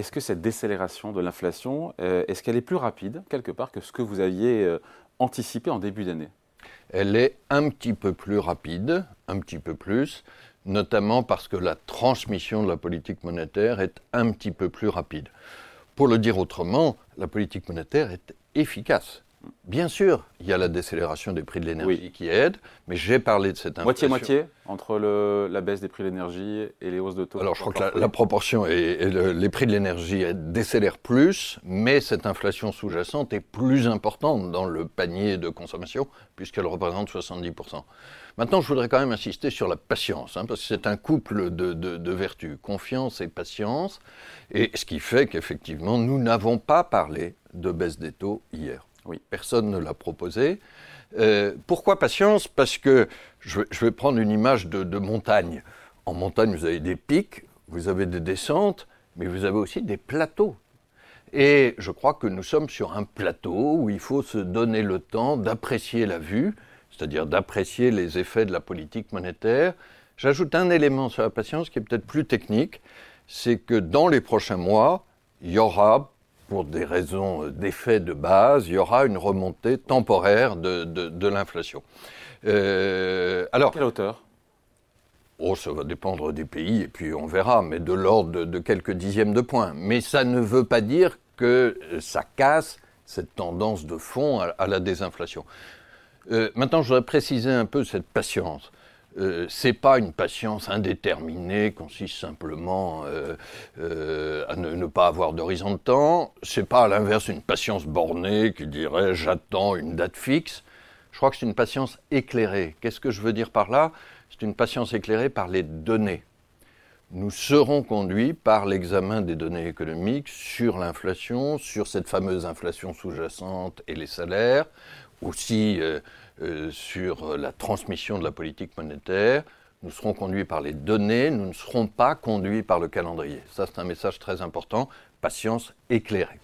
Est-ce que cette décélération de l'inflation, euh, est-ce qu'elle est plus rapide, quelque part, que ce que vous aviez euh, anticipé en début d'année? Elle est un petit peu plus rapide, un petit peu plus, notamment parce que la transmission de la politique monétaire est un petit peu plus rapide. Pour le dire autrement, la politique monétaire est efficace. Bien sûr, il y a la décélération des prix de l'énergie qui aide, mais j'ai parlé de cette inflation. Moitié-moitié entre la baisse des prix de l'énergie et les hausses de taux Alors je crois que la, proportion est, les prix de l'énergie décélèrent plus, mais cette inflation sous-jacente est plus importante dans le panier de consommation, puisqu'elle représente 70%. Maintenant, je voudrais quand même insister sur la patience, hein, parce que c'est un couple de, de vertus, confiance et patience, et ce qui fait qu'effectivement, nous n'avons pas parlé de baisse des taux hier. Oui. Personne ne l'a proposé. Euh, pourquoi patience? Parce que je, vais prendre une image de, montagne. En montagne, vous avez des pics, vous avez des descentes, mais vous avez aussi des plateaux. Et je crois que nous sommes sur un plateau où il faut se donner le temps d'apprécier la vue, c'est-à-dire d'apprécier les effets de la politique monétaire. J'ajoute un élément sur la patience qui est peut-être plus technique, c'est que dans les prochains mois, il y aura pour des raisons d'effet de base, il y aura une remontée temporaire de, de, l'inflation. Euh, alors, quelle hauteur? Oh, ça va dépendre des pays et puis on verra, mais de l'ordre de, quelques dixièmes de points. Mais ça ne veut pas dire que ça casse cette tendance de fond à, la désinflation. Euh, maintenant, je voudrais préciser un peu cette patience. Euh, c'est pas une patience indéterminée, consiste simplement euh, euh, à ne, pas avoir d'horizon de temps. C'est pas à l'inverse une patience bornée qui dirait j'attends une date fixe. Je crois que c'est une patience éclairée. Qu'est-ce que je veux dire par là? C'est une patience éclairée par les données. Nous serons conduits par l'examen des données économiques sur l'inflation, sur cette fameuse inflation sous-jacente et les salaires, aussi euh, sur la transmission de la politique monétaire. Nous serons conduits par les données, nous ne serons pas conduits par le calendrier. Ça, c'est un message très important. Patience éclairée.